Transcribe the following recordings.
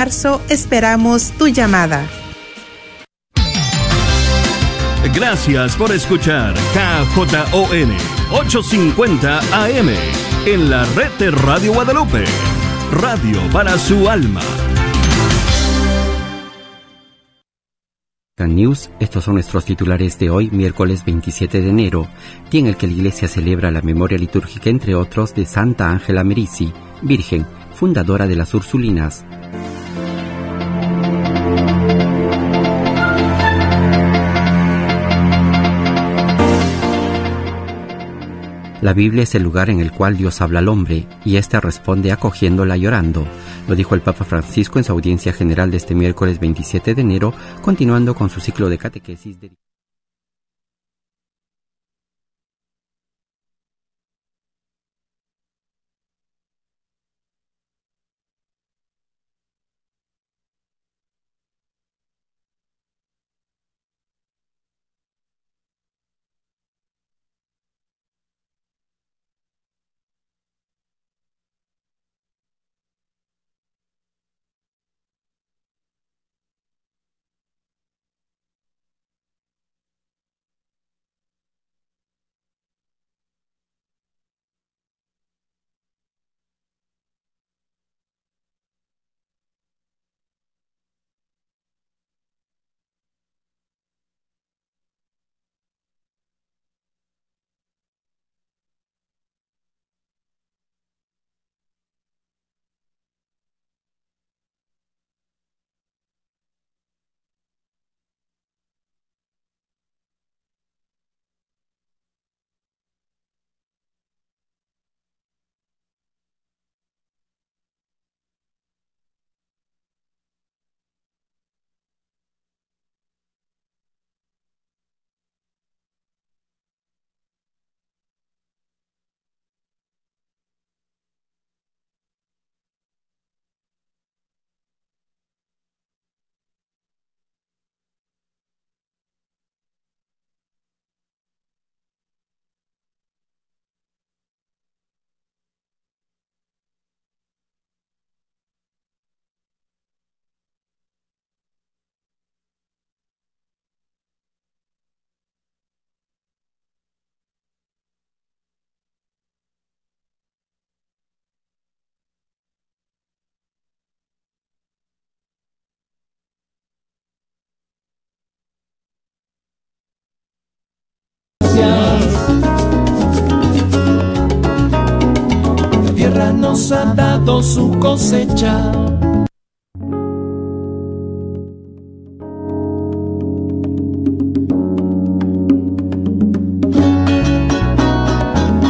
marzo esperamos tu llamada. Gracias por escuchar KJON 850 AM en la red de Radio Guadalupe. Radio para su alma. News, estos son nuestros titulares de hoy, miércoles 27 de enero, día en el que la Iglesia celebra la memoria litúrgica, entre otros, de Santa Ángela Merici, Virgen, fundadora de las Ursulinas. La Biblia es el lugar en el cual Dios habla al hombre y éste responde acogiéndola llorando. Lo dijo el Papa Francisco en su audiencia general de este miércoles 27 de enero, continuando con su ciclo de catequesis. De... su cosecha.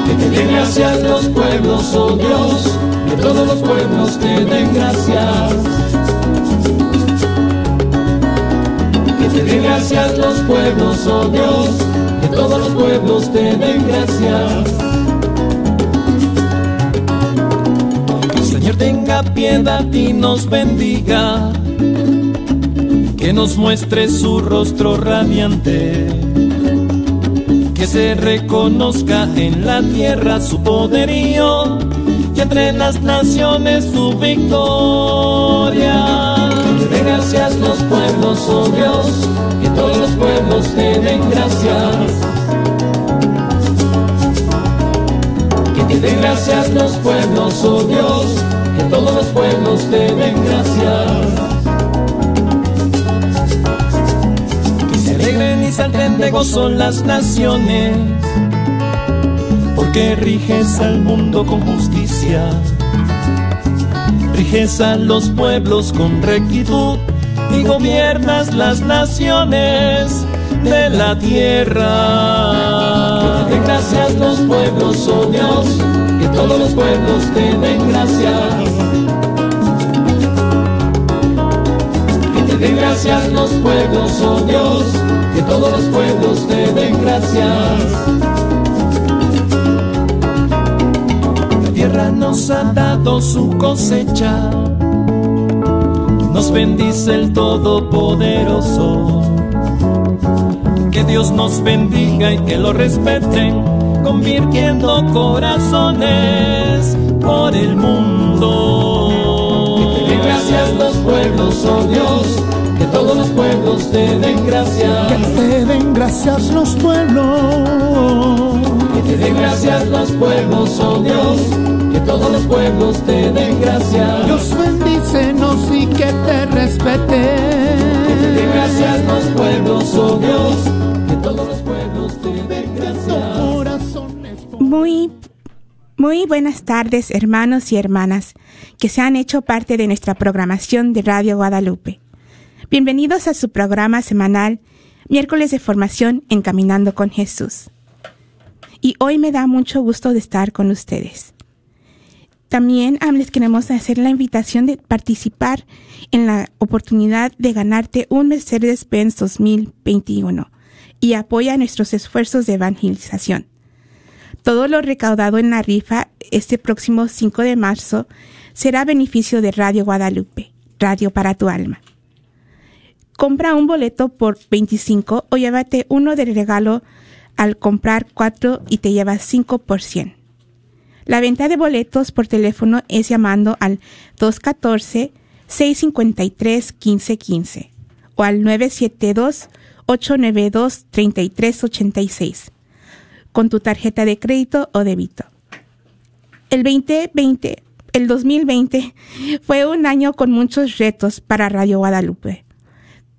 Que te den gracias los pueblos, oh Dios, que todos los pueblos te den gracias. Que te den gracias los pueblos, oh Dios, que todos los pueblos te den gracias. Tenga piedad y nos bendiga, que nos muestre su rostro radiante, que se reconozca en la tierra su poderío y entre las naciones su victoria. Que den gracias los pueblos, oh Dios, que todos los pueblos te den gracias. Que te den gracias los pueblos, oh Dios, todos los pueblos te den gracias. Que se alegren y salten de gozo las naciones, porque riges al mundo con justicia, riges a los pueblos con rectitud y gobiernas las naciones de la tierra. Que den gracias los pueblos, oh Dios, que todos los pueblos te den gracias. Den gracias los pueblos, oh Dios, que todos los pueblos te den gracias. La tierra nos ha dado su cosecha nos bendice el Todopoderoso. Que Dios nos bendiga y que lo respeten, convirtiendo corazones por el mundo. Den gracias los pueblos pueblos te den gracias. Que te den gracias los pueblos. Que te den gracias los pueblos, oh Dios. Que todos los pueblos te den gracias. Dios bendícenos y que te respete. Que te den gracias los pueblos, oh Dios. Que todos los pueblos te den gracias. Muy muy buenas tardes, hermanos y hermanas que se han hecho parte de nuestra programación de Radio Guadalupe. Bienvenidos a su programa semanal, miércoles de formación Encaminando con Jesús. Y hoy me da mucho gusto de estar con ustedes. También les queremos hacer la invitación de participar en la oportunidad de ganarte un Mercedes-Benz 2021 y apoya nuestros esfuerzos de evangelización. Todo lo recaudado en la rifa este próximo 5 de marzo será beneficio de Radio Guadalupe, Radio para tu alma. Compra un boleto por 25 o llévate uno de regalo al comprar cuatro y te llevas 5 por 100. La venta de boletos por teléfono es llamando al 214-653-1515 o al 972-892-3386 con tu tarjeta de crédito o débito. El 2020, el 2020 fue un año con muchos retos para Radio Guadalupe.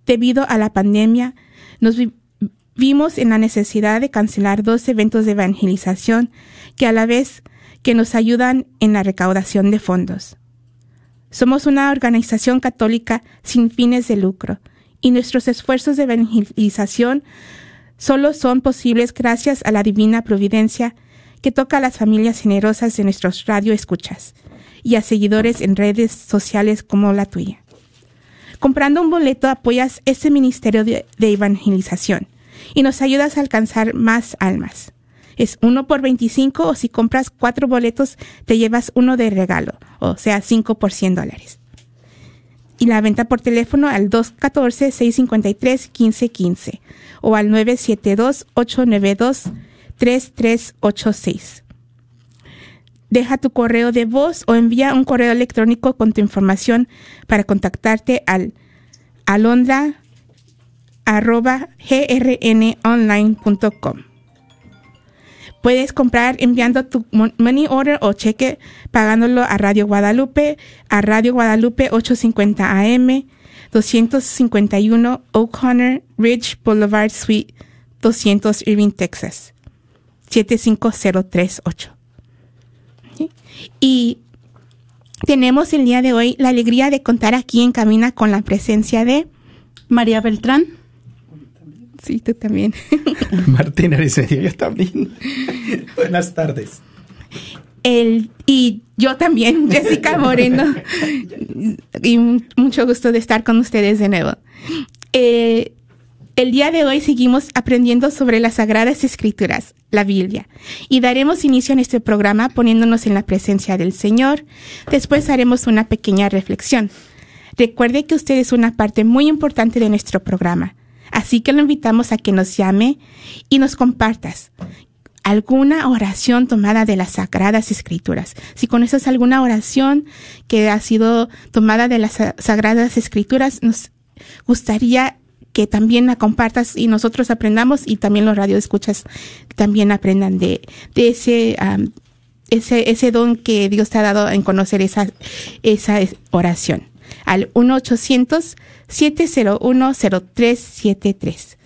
Debido a la pandemia, nos vimos en la necesidad de cancelar dos eventos de evangelización que a la vez que nos ayudan en la recaudación de fondos. Somos una organización católica sin fines de lucro y nuestros esfuerzos de evangelización solo son posibles gracias a la divina providencia que toca a las familias generosas de nuestros radioescuchas y a seguidores en redes sociales como la tuya. Comprando un boleto apoyas este ministerio de, evangelización y nos ayudas a alcanzar más almas. Es uno por 25 o si compras cuatro boletos te llevas uno de regalo, o sea, cinco por 100 dólares. Y la venta por teléfono al 214-653-1515 o al 972-892-3386. Deja tu correo de voz o envía un correo electrónico con tu información para contactarte al alondra.grnonline.com. Puedes comprar enviando tu money order o cheque pagándolo a Radio Guadalupe, a Radio Guadalupe 850 AM, 251 O'Connor Ridge Boulevard Suite 200 Irving, Texas 75038. Y tenemos el día de hoy la alegría de contar aquí en Camina con la presencia de María Beltrán. Sí, tú también. Martina Ariseño también. Buenas tardes. El, y yo también, Jessica Moreno. y mucho gusto de estar con ustedes de nuevo. Eh, el día de hoy seguimos aprendiendo sobre las Sagradas Escrituras, la Biblia, y daremos inicio a este programa poniéndonos en la presencia del Señor. Después haremos una pequeña reflexión. Recuerde que usted es una parte muy importante de nuestro programa, así que lo invitamos a que nos llame y nos compartas alguna oración tomada de las sagradas escrituras. Si conoces alguna oración que ha sido tomada de las sagradas escrituras, nos gustaría que también la compartas y nosotros aprendamos y también los radioescuchas también aprendan de, de ese, ese, ese don que Dios te ha dado en conocer esa, esa oración. Al 1-800-701-0373.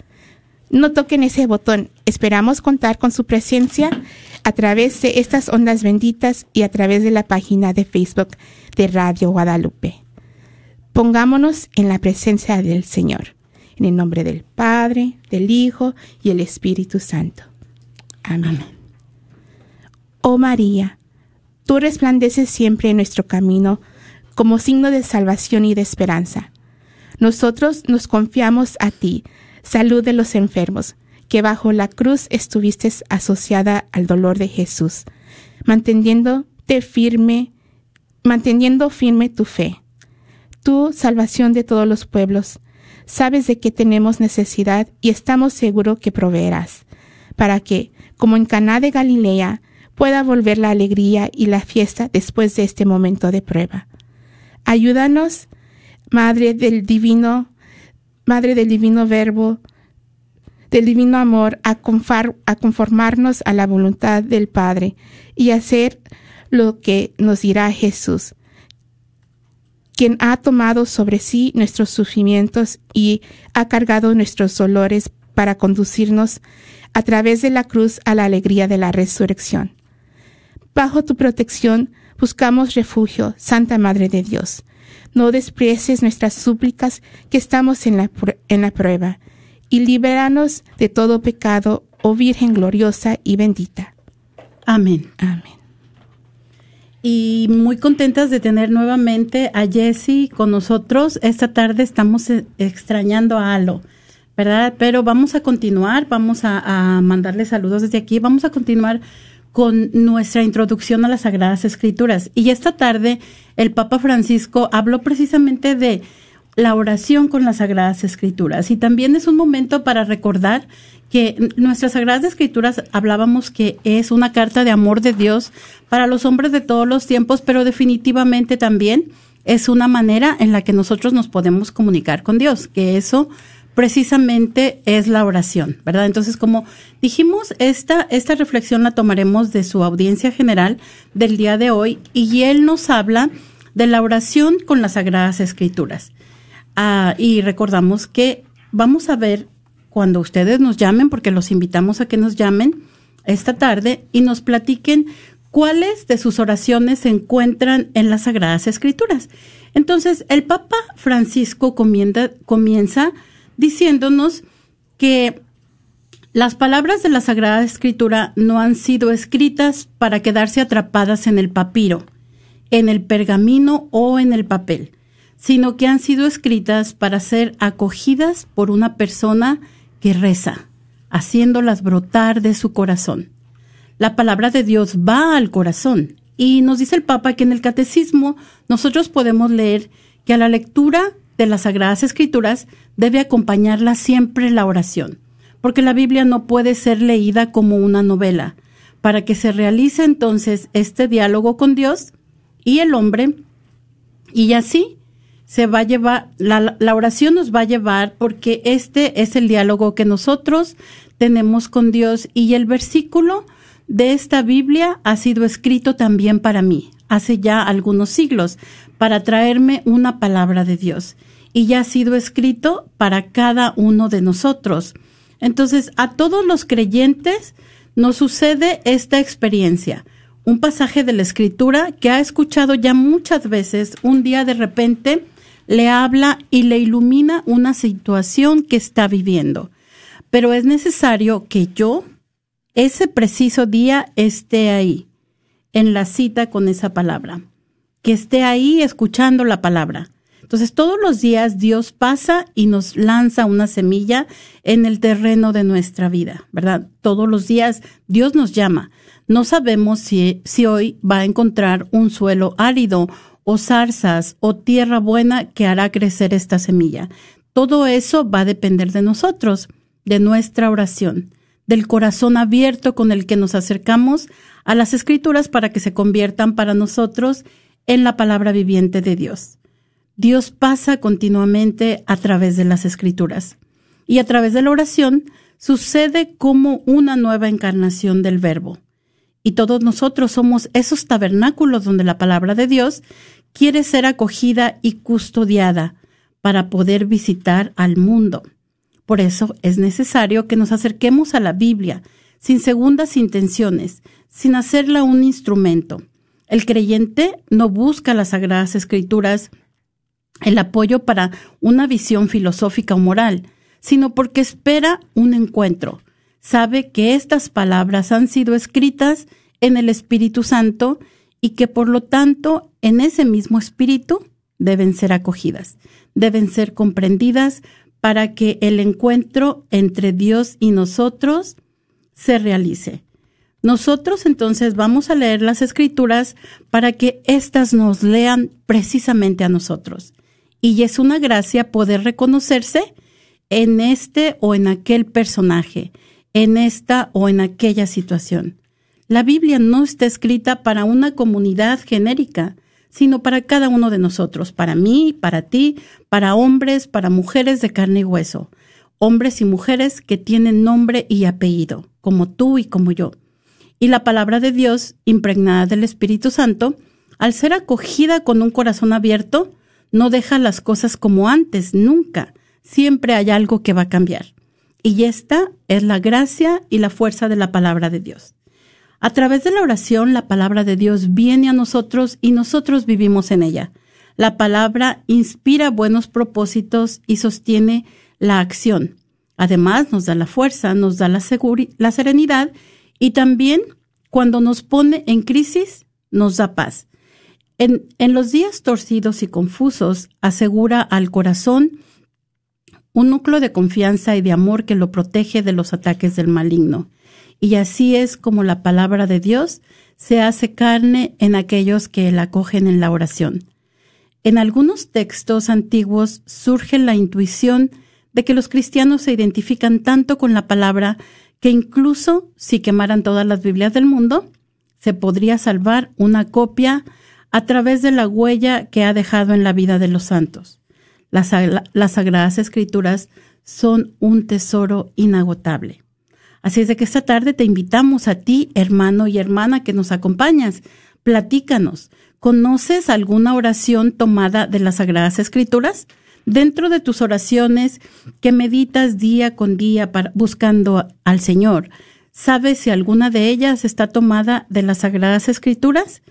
No toquen ese botón. Esperamos contar con su presencia a través de estas ondas benditas y a través de la página de Facebook de Radio Guadalupe. Pongámonos en la presencia del Señor. En el nombre del Padre, del Hijo y el Espíritu Santo. Amén. Oh María, tú resplandeces siempre en nuestro camino como signo de salvación y de esperanza. Nosotros nos confiamos a ti salud de los enfermos, que bajo la cruz estuviste asociada al dolor de Jesús, manteniéndote firme, manteniendo firme tu fe. Tú, salvación de todos los pueblos, sabes de qué tenemos necesidad y estamos seguros que proveerás, para que, como en Caná de Galilea, pueda volver la alegría y la fiesta después de este momento de prueba. Ayúdanos, Madre del Divino Madre del Divino Verbo, del divino amor a, conformarnos a la voluntad del Padre y hacer lo que nos dirá Jesús, quien ha tomado sobre sí nuestros sufrimientos y ha cargado nuestros dolores para conducirnos a través de la cruz a la alegría de la resurrección. Bajo tu protección buscamos refugio, Santa Madre de Dios. No desprecies nuestras súplicas que estamos en la, en la prueba, y libéranos de todo pecado, oh Virgen gloriosa y bendita. Amén. Amén. Y muy contentas de tener nuevamente a Jessie con nosotros. Esta tarde estamos eh, extrañando a Alo. ¿verdad? Pero vamos a continuar, vamos a, mandarle saludos desde aquí, vamos a continuar con nuestra introducción a las Sagradas Escrituras. Y esta tarde el Papa Francisco habló precisamente de la oración con las Sagradas Escrituras. Y también es un momento para recordar que nuestras Sagradas Escrituras hablábamos que es una carta de amor de Dios para los hombres de todos los tiempos, pero definitivamente también es una manera en la que nosotros nos podemos comunicar con Dios, que eso precisamente es la oración, ¿verdad? Entonces, como dijimos, esta, esta reflexión la tomaremos de su audiencia general del día de hoy y él nos habla de la oración con las Sagradas Escrituras. Ah, y recordamos que vamos a ver cuando ustedes nos llamen, porque los invitamos a que nos llamen esta tarde y nos platiquen cuáles de sus oraciones se encuentran en las Sagradas Escrituras. Entonces, el Papa Francisco comienza, comienza diciéndonos que las palabras de la Sagrada Escritura no han sido escritas para quedarse atrapadas en el papiro, en el pergamino o en el papel, sino que han sido escritas para ser acogidas por una persona que reza, haciéndolas brotar de su corazón. La palabra de Dios va al corazón y nos dice el Papa que en el Catecismo nosotros podemos leer que a la lectura de las Sagradas Escrituras debe acompañarla siempre la oración, porque la Biblia no puede ser leída como una novela. Para que se realice entonces este diálogo con Dios y el hombre, y así se va a llevar, la, la oración nos va a llevar porque este es el diálogo que nosotros tenemos con Dios y el versículo de esta Biblia ha sido escrito también para mí, hace ya algunos siglos, para traerme una palabra de Dios y ya ha sido escrito para cada uno de nosotros. Entonces, a todos los creyentes nos sucede esta experiencia. Un pasaje de la escritura que ha escuchado ya muchas veces, un día de repente le habla y le ilumina una situación que está viviendo. Pero es necesario que yo, ese preciso día, esté ahí, en la cita con esa palabra, que esté ahí escuchando la palabra. Entonces, todos los días Dios pasa y nos lanza una semilla en el terreno de nuestra vida, ¿verdad? Todos los días Dios nos llama. No sabemos si, si hoy va a encontrar un suelo árido o zarzas o tierra buena que hará crecer esta semilla. Todo eso va a depender de nosotros, de nuestra oración, del corazón abierto con el que nos acercamos a las escrituras para que se conviertan para nosotros en la palabra viviente de Dios. Dios pasa continuamente a través de las escrituras y a través de la oración sucede como una nueva encarnación del verbo. Y todos nosotros somos esos tabernáculos donde la palabra de Dios quiere ser acogida y custodiada para poder visitar al mundo. Por eso es necesario que nos acerquemos a la Biblia sin segundas intenciones, sin hacerla un instrumento. El creyente no busca las sagradas escrituras el apoyo para una visión filosófica o moral, sino porque espera un encuentro. Sabe que estas palabras han sido escritas en el Espíritu Santo y que por lo tanto en ese mismo Espíritu deben ser acogidas, deben ser comprendidas para que el encuentro entre Dios y nosotros se realice. Nosotros entonces vamos a leer las escrituras para que éstas nos lean precisamente a nosotros y es una gracia poder reconocerse en este o en aquel personaje, en esta o en aquella situación. La Biblia no está escrita para una comunidad genérica, sino para cada uno de nosotros, para mí, para ti, para hombres, para mujeres de carne y hueso. hombres y mujeres que tienen nombre y apellido, como tú y como yo. Y la palabra de Dios, impregnada del Espíritu Santo, al ser acogida con un corazón abierto, no deja las cosas como antes, nunca. Siempre hay algo que va a cambiar. Y esta es la gracia y la fuerza de la palabra de Dios. A través de la oración, la palabra de Dios viene a nosotros y nosotros vivimos en ella. La palabra inspira buenos propósitos y sostiene la acción. Además, nos da la fuerza, nos da la, serenidad y también cuando nos pone en crisis, nos da paz. En los días torcidos y confusos, asegura al corazón un núcleo de confianza y de amor que lo protege de los ataques del maligno. Y así es como la palabra de Dios se hace carne en aquellos que la acogen en la oración. En algunos textos antiguos surge la intuición de que los cristianos se identifican tanto con la palabra que incluso si quemaran todas las Biblias del mundo, se podría salvar una copia a través de la huella que ha dejado en la vida de los santos. Las, las Sagradas Escrituras son un tesoro inagotable. Así es de que esta tarde te invitamos a ti, hermano y hermana que nos acompañas. Platícanos. ¿Conoces alguna oración tomada de las Sagradas Escrituras? Dentro de tus oraciones que meditas día con día buscando al Señor, ¿sabes si alguna de ellas está tomada de las Sagradas Escrituras?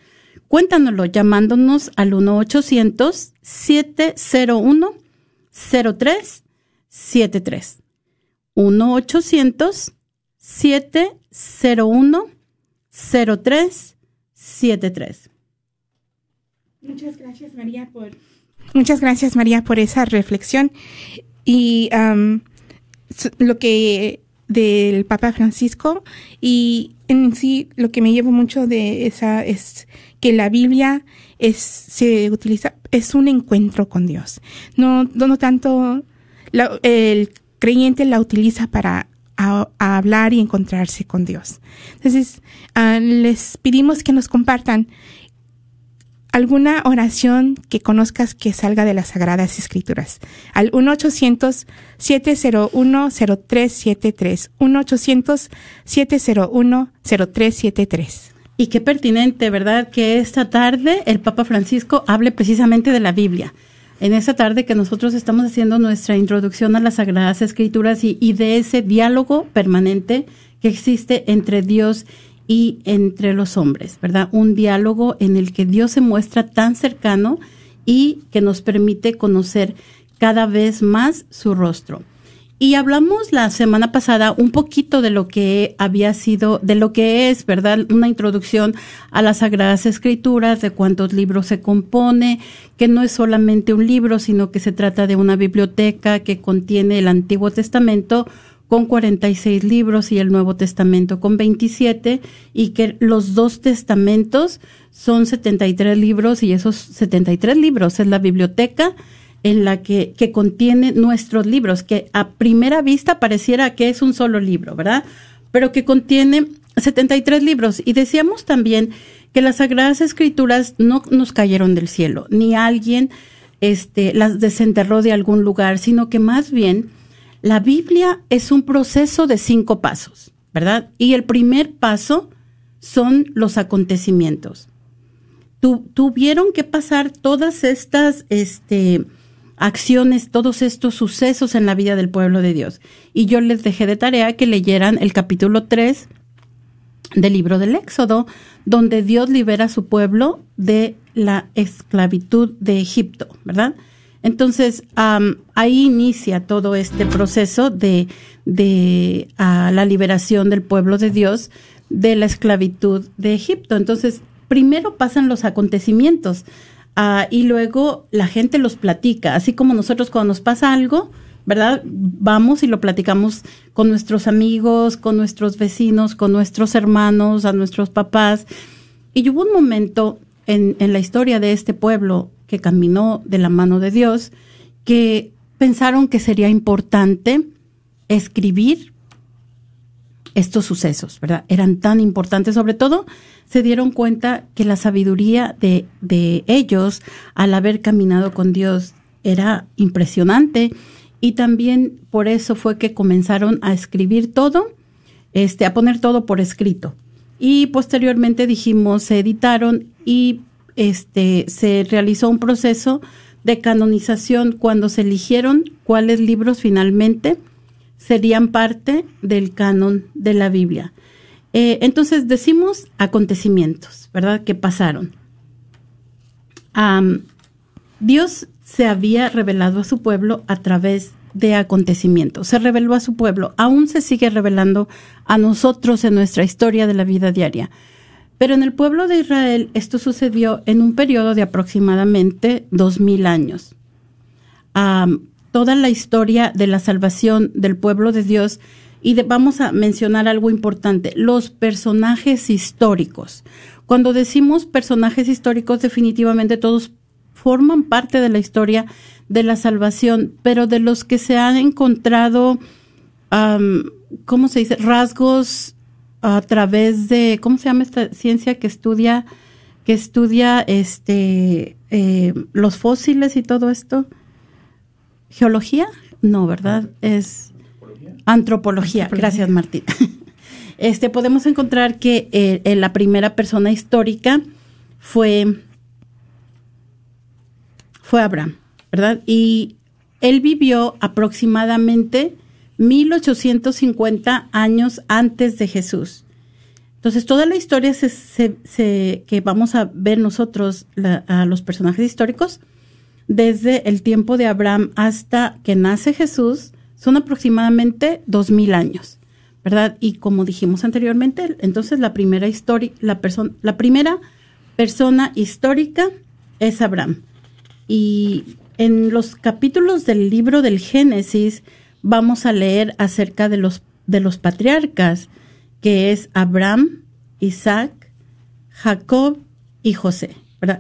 Cuéntanoslo llamándonos al 1-800-701-0373. 1-800 701-0373. Muchas gracias, María, por... Muchas gracias, María, por esa reflexión. Y lo que del Papa Francisco y en sí lo que me llevo mucho de esa es que la Biblia es se utiliza es un encuentro con Dios no no, tanto el creyente la utiliza para a, hablar y encontrarse con Dios. Entonces, ah, les pedimos que nos compartan alguna oración que conozcas que salga de las Sagradas Escrituras. Al 1-800-701-0373. 1-800-701-0373. Y qué pertinente, ¿verdad? Que esta tarde el Papa Francisco hable precisamente de la Biblia en esta tarde que nosotros estamos haciendo nuestra introducción a las Sagradas Escrituras y, de ese diálogo permanente que existe entre Dios y entre los hombres, ¿verdad? Un diálogo en el que Dios se muestra tan cercano y que nos permite conocer cada vez más su rostro. Y hablamos la semana pasada un poquito de lo que había sido, de lo que es, ¿verdad? Una introducción a las Sagradas Escrituras, de cuántos libros se compone, que no es solamente un libro, sino que se trata de una biblioteca que contiene el Antiguo Testamento con 46 libros y el Nuevo Testamento con 27 y que los dos testamentos son 73 libros y esos 73 libros es la biblioteca en la que, que contiene nuestros libros, que a primera vista pareciera que es un solo libro, ¿verdad? Pero que contiene 73 libros. Y decíamos también que las Sagradas Escrituras no nos cayeron del cielo, ni alguien este, las desenterró de algún lugar, sino que más bien la Biblia es un proceso de cinco pasos, ¿verdad? Y el primer paso son los acontecimientos. tuvieron que pasar todas estas, este, acciones, todos estos sucesos en la vida del pueblo de Dios. Y yo les dejé de tarea que leyeran el capítulo 3 del libro del Éxodo, donde Dios libera a su pueblo de la esclavitud de Egipto, ¿verdad? Entonces, ahí inicia todo este proceso de, de la liberación del pueblo de Dios de la esclavitud de Egipto. Entonces, primero pasan los acontecimientos. Ah, y luego la gente los platica, así como nosotros cuando nos pasa algo, ¿verdad? Vamos y lo platicamos con nuestros amigos, con nuestros vecinos, con nuestros hermanos, a nuestros papás. Y hubo un momento en, en la historia de este pueblo que caminó de la mano de Dios que pensaron que sería importante escribir estos sucesos, ¿verdad? Eran tan importantes, sobre todo se dieron cuenta que la sabiduría de, de ellos al haber caminado con Dios era impresionante y también por eso fue que comenzaron a escribir todo, este, a poner todo por escrito. Y posteriormente dijimos, se editaron y este, se realizó un proceso de canonización cuando se eligieron cuáles libros finalmente serían parte del canon de la Biblia. Eh, entonces decimos acontecimientos, ¿verdad? Que pasaron. Dios se había revelado a su pueblo a través de acontecimientos. Se reveló a su pueblo, aún se sigue revelando a nosotros en nuestra historia de la vida diaria. Pero en el pueblo de Israel esto sucedió en un periodo de aproximadamente dos mil años. Toda la historia de la salvación del pueblo de Dios y vamos a mencionar algo importante, los personajes históricos. Cuando decimos personajes históricos, definitivamente todos forman parte de la historia de la salvación, pero de los que se han encontrado, ¿cómo se dice? Rasgos a través de, ¿cómo se llama esta ciencia que estudia, que estudia este, eh, los fósiles y todo esto? ¿Geología? No, ¿verdad? Es Antropología. Gracias, Martín. Este, podemos encontrar que eh, la primera persona histórica fue, fue Abraham, ¿verdad? Y él vivió aproximadamente 1850 años antes de Jesús. Entonces, toda la historia que vamos a ver nosotros, a los personajes históricos, desde el tiempo de Abraham hasta que nace Jesús, son aproximadamente dos mil años, ¿verdad? Y como dijimos anteriormente, entonces la primera la persona, la primera persona histórica es Abraham. Y en los capítulos del libro del Génesis vamos a leer acerca de los, de los patriarcas, que es Abraham, Isaac, Jacob y José,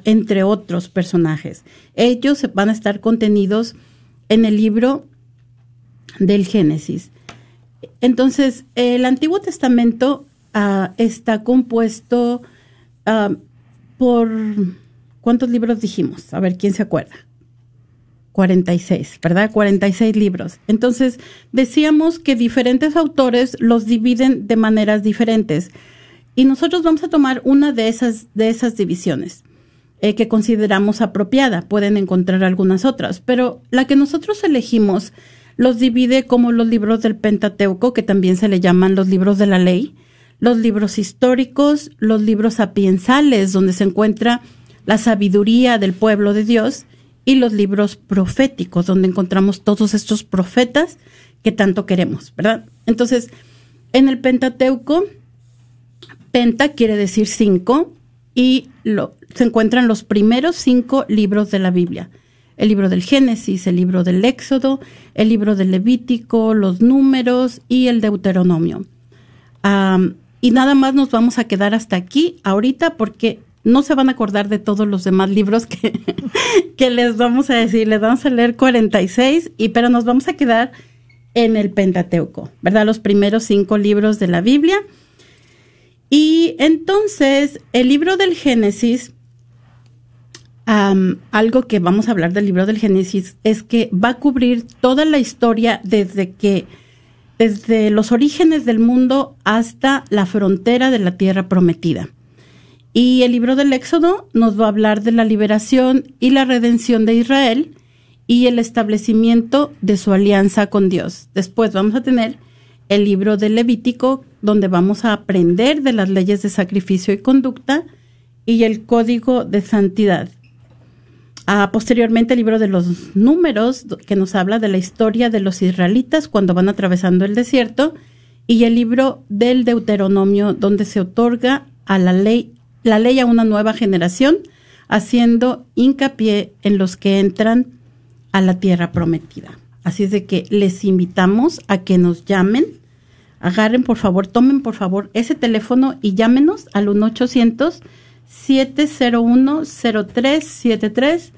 entre otros personajes. Ellos van a estar contenidos en el libro del Génesis. Entonces, el Antiguo Testamento ah, está compuesto ah, por, ¿cuántos libros dijimos? A ver, ¿quién se acuerda? 46, ¿verdad? 46 libros. Entonces, decíamos que diferentes autores los dividen de maneras diferentes. Y nosotros vamos a tomar una de esas, de esas divisiones eh, que consideramos apropiada. Pueden encontrar algunas otras, pero la que nosotros elegimos los divide como los libros del Pentateuco, que también se le llaman los libros de la ley, los libros históricos, los libros sapiensales, donde se encuentra la sabiduría del pueblo de Dios, y los libros proféticos, donde encontramos todos estos profetas que tanto queremos, ¿verdad? Entonces, en el Pentateuco, penta quiere decir cinco, y lo, se encuentran los primeros cinco libros de la Biblia el libro del Génesis, el libro del Éxodo, el libro del Levítico, los números y el Deuteronomio. y nada más nos vamos a quedar hasta aquí ahorita porque no se van a acordar de todos los demás libros que, que les vamos a decir. Les vamos a leer 46, y, pero nos vamos a quedar en el Pentateuco, ¿verdad? Los primeros cinco libros de la Biblia. Y entonces, el libro del Génesis algo que vamos a hablar del libro del Génesis es que va a cubrir toda la historia desde que desde los orígenes del mundo hasta la frontera de la tierra prometida. Y el libro del Éxodo nos va a hablar de la liberación y la redención de Israel y el establecimiento de su alianza con Dios. Después vamos a tener el libro del Levítico, donde vamos a aprender de las leyes de sacrificio y conducta y el código de santidad. Ah, posteriormente el libro de los números, que nos habla de la historia de los israelitas cuando van atravesando el desierto, y el libro del Deuteronomio, donde se otorga a la ley, la ley a una nueva generación, haciendo hincapié en los que entran a la tierra prometida. Así es de que les invitamos a que nos llamen, agarren por favor, tomen por favor ese teléfono y llámenos al 1 800 701-0373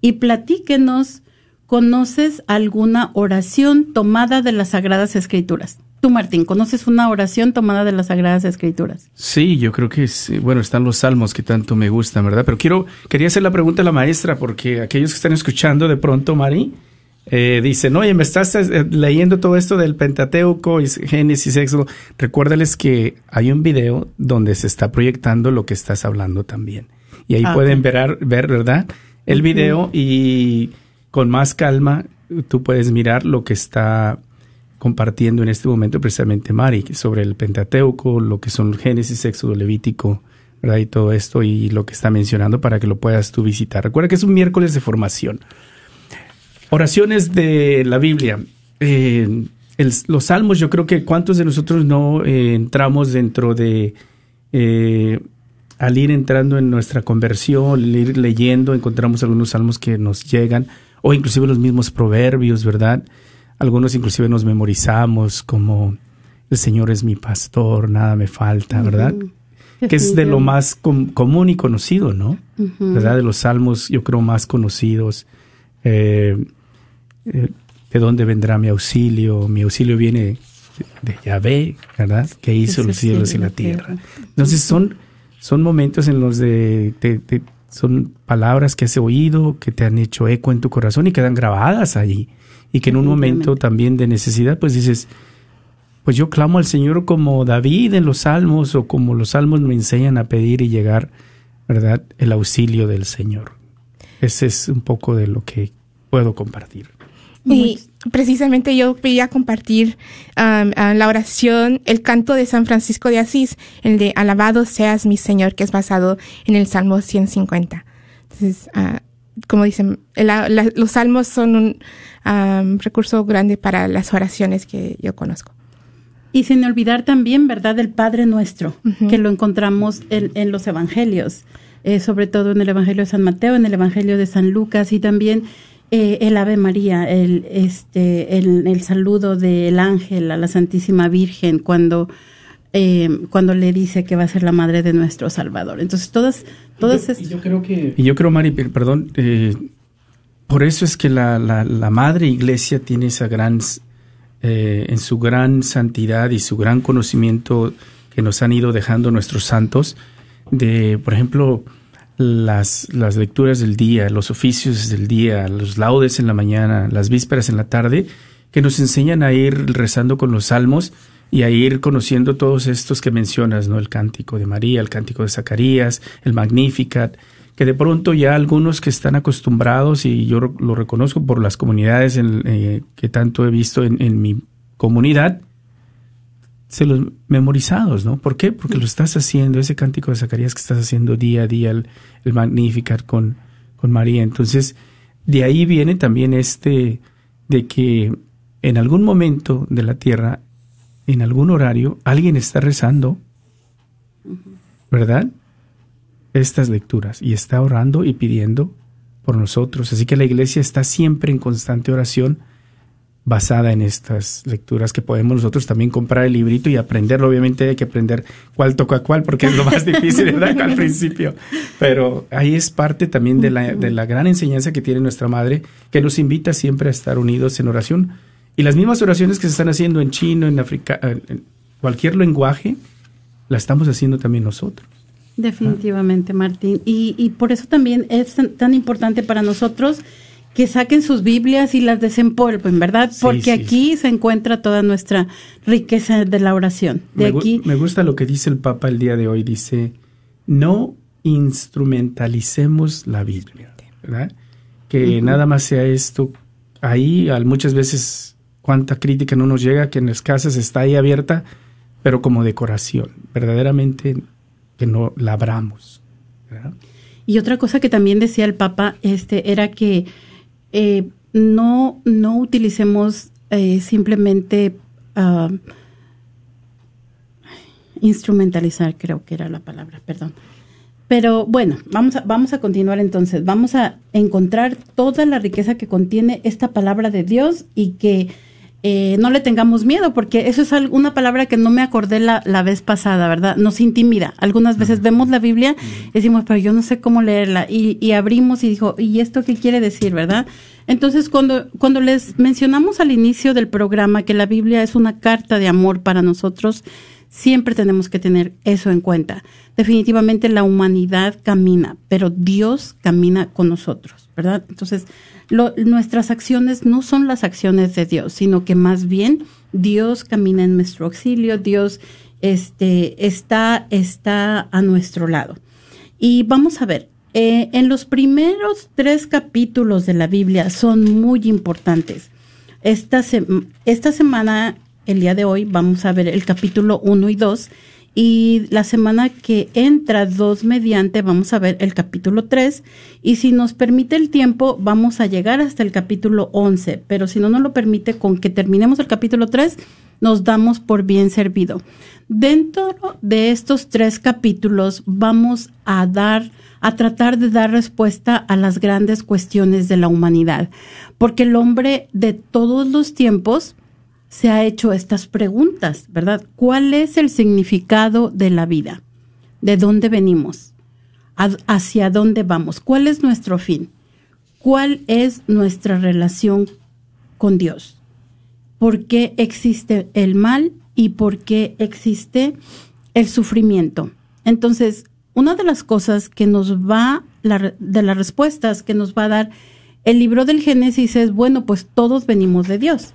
y platíquenos, ¿conoces alguna oración tomada de las Sagradas Escrituras? Tú, Martín, ¿conoces una oración tomada de las Sagradas Escrituras? Sí, yo creo que sí. Bueno, están los salmos que tanto me gustan, ¿verdad? Pero quiero, quería hacer la pregunta a la maestra, porque aquellos que están escuchando de pronto, Mari, eh, dicen, oye, me estás eh, leyendo todo esto del Pentateuco y Génesis, Éxodo. Recuérdales que hay un video donde se está proyectando lo que estás hablando también. Y ahí Ah, pueden ver, ver, ¿verdad? El video y con más calma tú puedes mirar lo que está compartiendo en este momento precisamente Mari sobre el Pentateuco, lo que son Génesis, Éxodo, Levítico, ¿verdad? Y todo esto y lo que está mencionando para que lo puedas tú visitar. Recuerda que es un miércoles de formación. Oraciones de la Biblia. Eh, el- los salmos, yo creo que cuántos de nosotros no eh, entramos dentro de, eh, al ir entrando en nuestra conversión, al ir leyendo, encontramos algunos salmos que nos llegan, o inclusive los mismos proverbios, ¿verdad? Algunos inclusive nos memorizamos como el Señor es mi pastor, nada me falta, ¿verdad? Que es de lo más com- común y conocido, ¿no? ¿verdad? De los salmos, yo creo, más conocidos. Eh, ¿De dónde vendrá mi auxilio? Mi auxilio viene de, de Yahvé, ¿verdad? Que hizo los cielos y la tierra. Entonces son, son momentos en los de, te- son palabras que has oído, que te han hecho eco en tu corazón y quedan grabadas allí. Y que en un momento también de necesidad, pues dices, pues yo clamo al Señor como David en los salmos o como los salmos me enseñan a pedir y llegar, ¿verdad? El auxilio del Señor. Ese es un poco de lo que puedo compartir. Y precisamente yo quería compartir um, la oración, el canto de San Francisco de Asís, el de Alabado seas mi Señor, que es basado en el Salmo 150. Entonces, ah, como dicen, la- la- los salmos son un um, recurso grande para las oraciones que yo conozco. Y sin olvidar también, ¿verdad?, del Padre Nuestro, que lo encontramos en, en los Evangelios, eh, sobre todo en el Evangelio de San Mateo, en el Evangelio de San Lucas y también eh, el Ave María, el, este, el, el saludo del ángel a la Santísima Virgen cuando, eh, cuando le dice que va a ser la madre de nuestro Salvador. Entonces, todas, todas Y estas... yo creo que... Y yo creo, Mari, per- perdón, eh, por eso es que la, la- la Madre Iglesia tiene esa gran, eh, en su gran santidad y su gran conocimiento que nos han ido dejando nuestros santos, de, por ejemplo, las, las lecturas del día, los oficios del día, los laudes en la mañana, las vísperas en la tarde, que nos enseñan a ir rezando con los salmos y a ir conociendo todos estos que mencionas, ¿no? El cántico de María, el cántico de Zacarías, el Magnificat, que de pronto ya algunos que están acostumbrados, y yo lo reconozco por las comunidades en- eh, que tanto he visto en mi comunidad, se los memorizados, ¿no? ¿Por qué? Porque lo estás haciendo, ese cántico de Zacarías que estás haciendo día a día, el, el Magnificat con, con María. Entonces, de ahí viene también este, de que en algún momento de la tierra, en algún horario, alguien está rezando, ¿verdad? Estas lecturas y está orando y pidiendo por nosotros. Así que la iglesia está siempre en constante oración basada en estas lecturas que podemos nosotros también comprar el librito y aprenderlo. Obviamente hay que aprender cuál toca cuál porque es lo más difícil, ¿verdad? Al principio. Pero ahí es parte también de la, de la gran enseñanza que tiene nuestra madre, que nos invita siempre a estar unidos en oración. Y las mismas oraciones que se están haciendo en chino, en africa, en cualquier lenguaje, la estamos haciendo también nosotros. Definitivamente, Martín. Y, y por eso también es tan, tan importante para nosotros que saquen sus Biblias y las desempolven, ¿verdad? Sí, Porque sí, aquí se encuentra toda nuestra riqueza de la oración. De me, aquí, me gusta lo que dice el Papa el día de hoy. Dice, no instrumentalicemos la Biblia, ¿verdad? Que nada más sea esto. Ahí muchas veces cuánta crítica no nos llega que en las casas está ahí abierta, pero como decoración, verdaderamente que no la abramos. ¿verdad? Y otra cosa que también decía el Papa este, era que eh, no, no utilicemos eh, simplemente ah, instrumentalizar, creo que era la palabra, perdón. Pero bueno, vamos vamos a continuar entonces. Vamos a encontrar toda la riqueza que contiene esta palabra de Dios y que eh, no le tengamos miedo, porque eso es una palabra que no me acordé la, la vez pasada, ¿verdad? Nos intimida. Algunas veces vemos la Biblia y decimos, pero yo no sé cómo leerla. Y, y abrimos y dijo, ¿y esto qué quiere decir, verdad? Entonces, cuando, cuando les mencionamos al inicio del programa que la Biblia es una carta de amor para nosotros, siempre tenemos que tener eso en cuenta. Definitivamente la humanidad camina, pero Dios camina con nosotros, ¿verdad? Entonces, nuestras acciones no son las acciones de Dios, sino que más bien Dios camina en nuestro auxilio, Dios este, está, está a nuestro lado. Y vamos a ver, eh, en los primeros tres capítulos de la Biblia son muy importantes. Esta, esta semana, el día de hoy, vamos a ver el capítulo 1 y 2 y la semana que entra, dos mediante, vamos a ver el capítulo 3 y si nos permite el tiempo, vamos a llegar hasta el capítulo 11, pero si no nos lo permite, con que terminemos el capítulo 3, nos damos por bien servido. Dentro de estos tres capítulos vamos a dar, a tratar de dar respuesta a las grandes cuestiones de la humanidad, porque el hombre de todos los tiempos, se ha hecho estas preguntas, ¿verdad? ¿Cuál es el significado de la vida? ¿De dónde venimos? ¿Hacia dónde vamos? ¿Cuál es nuestro fin? ¿Cuál es nuestra relación con Dios? ¿Por qué existe el mal y por qué existe el sufrimiento? Entonces, una de las cosas que nos va, de las respuestas que nos va a dar el libro del Génesis es, bueno, pues todos venimos de Dios.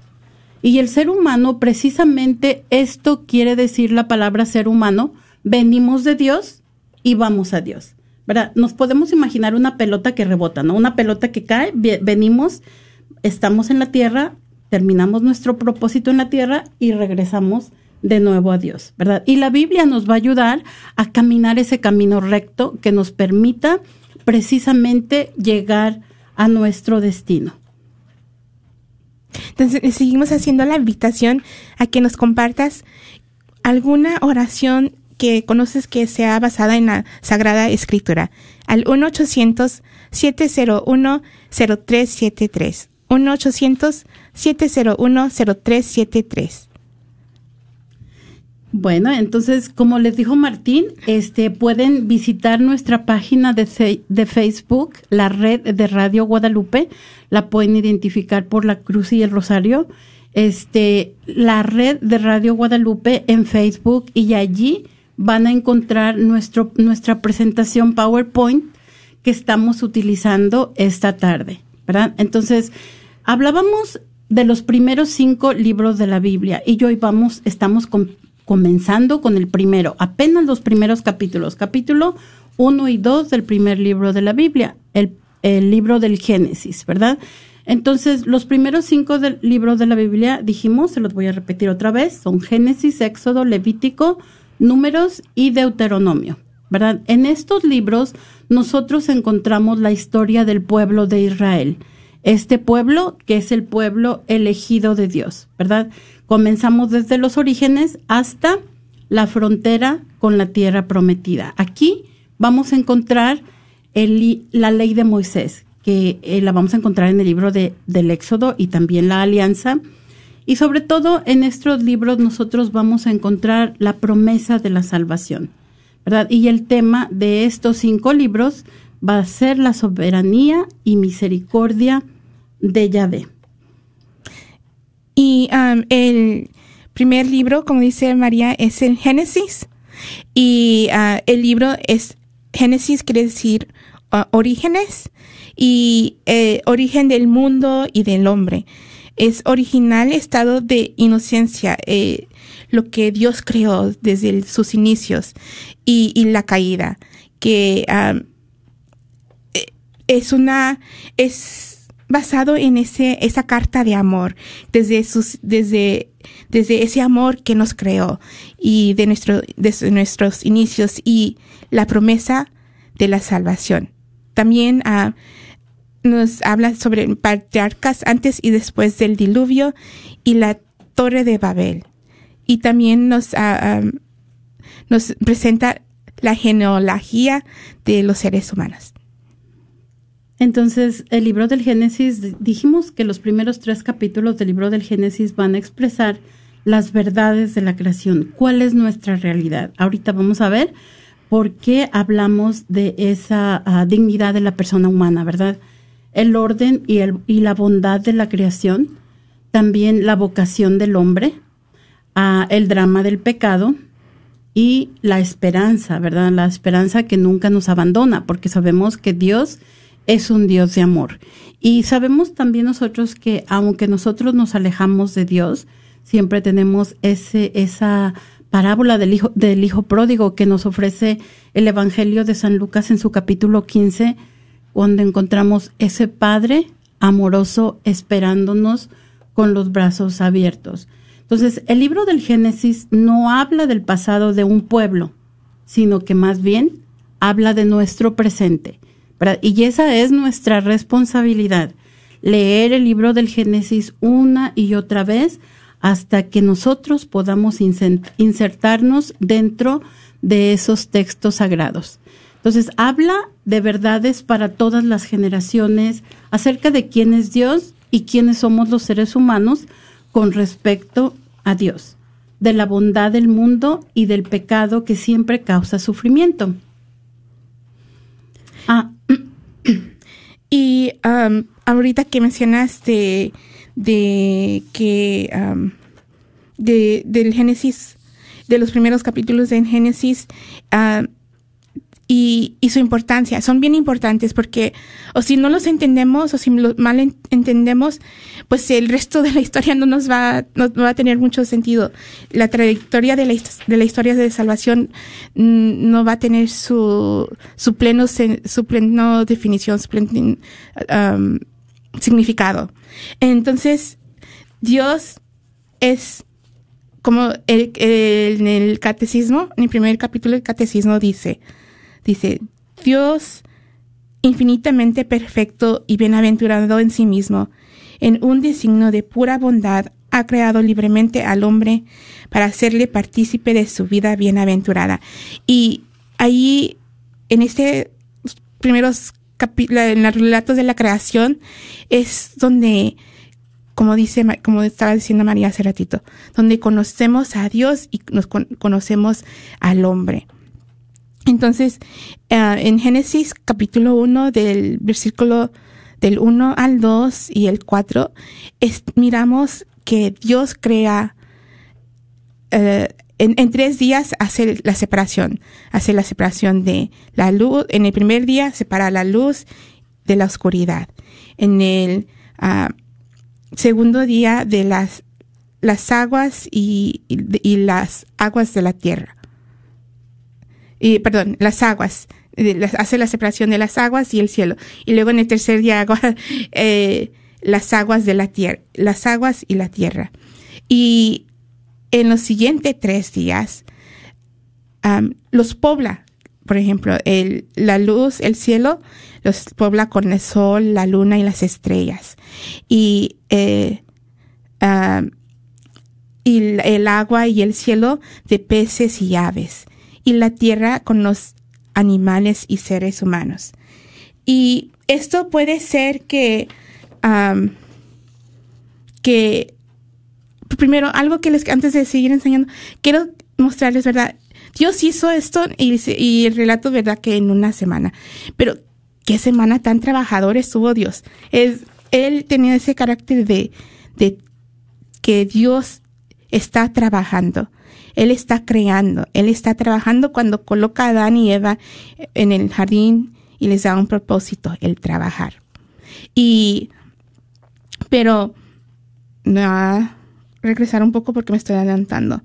Y el ser humano, precisamente esto quiere decir la palabra ser humano, venimos de Dios y vamos a Dios. ¿Verdad? Nos podemos imaginar una pelota que rebota, ¿no? Una pelota que cae, venimos, estamos en la tierra, terminamos nuestro propósito en la tierra y regresamos de nuevo a Dios, ¿verdad? Y la Biblia nos va a ayudar a caminar ese camino recto que nos permita precisamente llegar a nuestro destino. Entonces, seguimos haciendo la invitación a que nos compartas alguna oración que conoces que sea basada en la Sagrada Escritura al 1-800-701-0373. 1-800-701-0373. Bueno, entonces, como les dijo Martín, este, pueden visitar nuestra página de, Facebook, la red de Radio Guadalupe, la pueden identificar por la cruz y el rosario, este, la red de Radio Guadalupe en Facebook y allí van a encontrar nuestro, nuestra presentación PowerPoint que estamos utilizando esta tarde, ¿verdad? Entonces, hablábamos de los primeros cinco libros de la Biblia y hoy vamos, estamos con, comenzando con el primero, apenas los primeros capítulos, capítulo 1 y 2 del primer libro de la Biblia, el, libro del Génesis, ¿verdad? Entonces, los primeros cinco del libro de la Biblia, dijimos, se los voy a repetir otra vez, son Génesis, Éxodo, Levítico, Números y Deuteronomio, ¿verdad? En estos libros nosotros encontramos la historia del pueblo de Israel, este pueblo que es el pueblo elegido de Dios, ¿verdad? Comenzamos desde los orígenes hasta la frontera con la tierra prometida. Aquí vamos a encontrar la ley de Moisés, que eh, la vamos a encontrar en el libro de, del Éxodo y también la Alianza. Y sobre todo en estos libros nosotros vamos a encontrar la promesa de la salvación, ¿verdad? Y el tema de estos cinco libros va a ser la soberanía y misericordia de Yahvé. Y um, el primer libro, como dice María, es el Génesis. Y uh, el libro es Génesis, quiere decir uh, orígenes y eh, origen del mundo y del hombre. Es original estado de inocencia, eh, lo que Dios creó desde sus inicios y, y, la caída, que um, eh, es una, es basado en ese, esa carta de amor, desde sus, desde, desde ese amor que nos creó y de nuestro, desde nuestros inicios y la promesa de la salvación. También uh, nos habla sobre patriarcas antes y después del diluvio y la torre de Babel. Y también nos, uh, nos presenta la genealogía de los seres humanos. Entonces, el libro del Génesis, dijimos que los primeros tres capítulos del libro del Génesis van a expresar las verdades de la creación, cuál es nuestra realidad. Ahorita vamos a ver por qué hablamos de esa ah, dignidad de la persona humana, ¿verdad? El orden y, el, y la bondad de la creación, también la vocación del hombre, uh, el drama del pecado y la esperanza, ¿verdad? La esperanza que nunca nos abandona, porque sabemos que Dios es un Dios de amor. Y sabemos también nosotros que aunque nosotros nos alejamos de Dios, siempre tenemos ese, esa parábola del hijo, del hijo pródigo que nos ofrece el Evangelio de San Lucas en su capítulo 15, donde encontramos ese Padre amoroso esperándonos con los brazos abiertos. Entonces, el libro del Génesis no habla del pasado de un pueblo, sino que más bien habla de nuestro presente. Y esa es nuestra responsabilidad, leer el libro del Génesis una y otra vez hasta que nosotros podamos insertarnos dentro de esos textos sagrados. Entonces, habla de verdades para todas las generaciones acerca de quién es Dios y quiénes somos los seres humanos con respecto a Dios, de la bondad del mundo y del pecado que siempre causa sufrimiento. Ah. Y um, ahorita que mencionaste de que de, del Génesis, de los primeros capítulos de Génesis, y, y, su importancia. Son bien importantes porque o si no los entendemos o si los mal entendemos, pues el resto de la historia no nos va, no, va a tener mucho sentido. La trayectoria de la, de la historia de salvación mm, no va a tener su, su pleno, su pleno definición, su pleno significado. Entonces, Dios es como el, en el catecismo, en el primer capítulo del catecismo dice, Dice, Dios infinitamente perfecto y bienaventurado en sí mismo, en un designio de pura bondad, ha creado libremente al hombre para hacerle partícipe de su vida bienaventurada. Y ahí, en este primeros en los relatos de la creación, es donde, como dice, como estaba diciendo María hace ratito, donde conocemos a Dios y nos conocemos al hombre. Entonces, uh, en Génesis capítulo 1 del versículo del 1 al 2 y el 4, es, miramos que Dios crea, uh, en, tres días hace la separación, hace la separación de la luz, en el primer día separa la luz de la oscuridad, en el uh, segundo día de las, las aguas y las aguas de la tierra y, perdón, las aguas, hace la separación de las aguas y el cielo. Y luego en el tercer día eh, las aguas de la tierra, las aguas y la tierra. Y en los siguientes tres días los pobla, por ejemplo, el, la luz, el cielo, los pobla con el sol, la luna y las estrellas. Y, eh, y el agua y el cielo de peces y aves y la tierra con los animales y seres humanos. Y esto puede ser que, que primero, algo que les, antes de seguir enseñando, quiero mostrarles, ¿verdad? Dios hizo esto y, y el relato, ¿verdad? Que en una semana. Pero, ¿qué semana tan trabajador estuvo Dios? Es, él tenía ese carácter de, de que Dios está trabajando. Él está creando, Él está trabajando cuando coloca a Adán y Eva en el jardín y les da un propósito, el trabajar. Y, pero, a regresar un poco porque me estoy adelantando.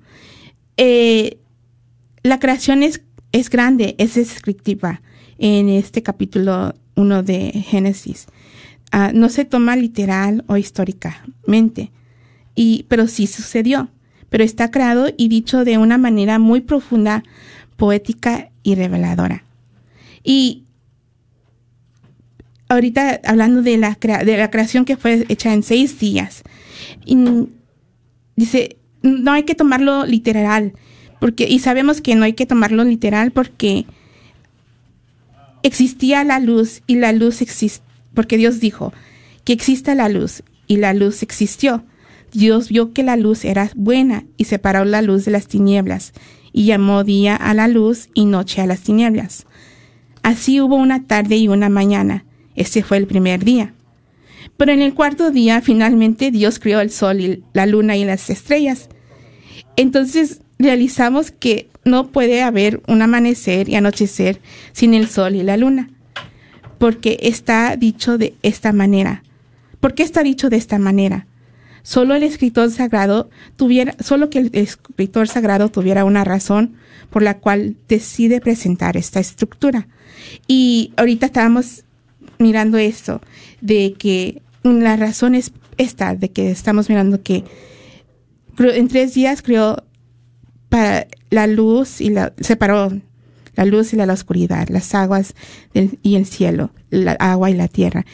Eh, la creación es, es grande, es descriptiva en este capítulo 1 de Génesis. Ah, no se toma literal o históricamente, y, pero sí sucedió pero está creado y dicho de una manera muy profunda, poética y reveladora. Y ahorita hablando de la, de la creación que fue hecha en seis días, dice, no hay que tomarlo literal, porque, y sabemos que no hay que tomarlo literal porque existía la luz y la luz existe, porque Dios dijo que exista la luz y la luz existió. Dios vio que la luz era buena y separó la luz de las tinieblas, y llamó día a la luz y noche a las tinieblas. Así hubo una tarde y una mañana. Este fue el primer día. Pero en el cuarto día finalmente Dios creó el sol y la luna y las estrellas. Entonces realizamos que no puede haber un amanecer y anochecer sin el sol y la luna. porque está dicho de esta manera. ¿Por qué está dicho de esta manera? Solo el escritor sagrado tuviera, solo que el escritor sagrado tuviera una razón por la cual decide presentar esta estructura. Y ahorita estábamos mirando esto, de que la razón es esta, de que estamos mirando que en tres días creó para la luz y la separó la luz y la, oscuridad, las aguas y el cielo, la agua y la tierra.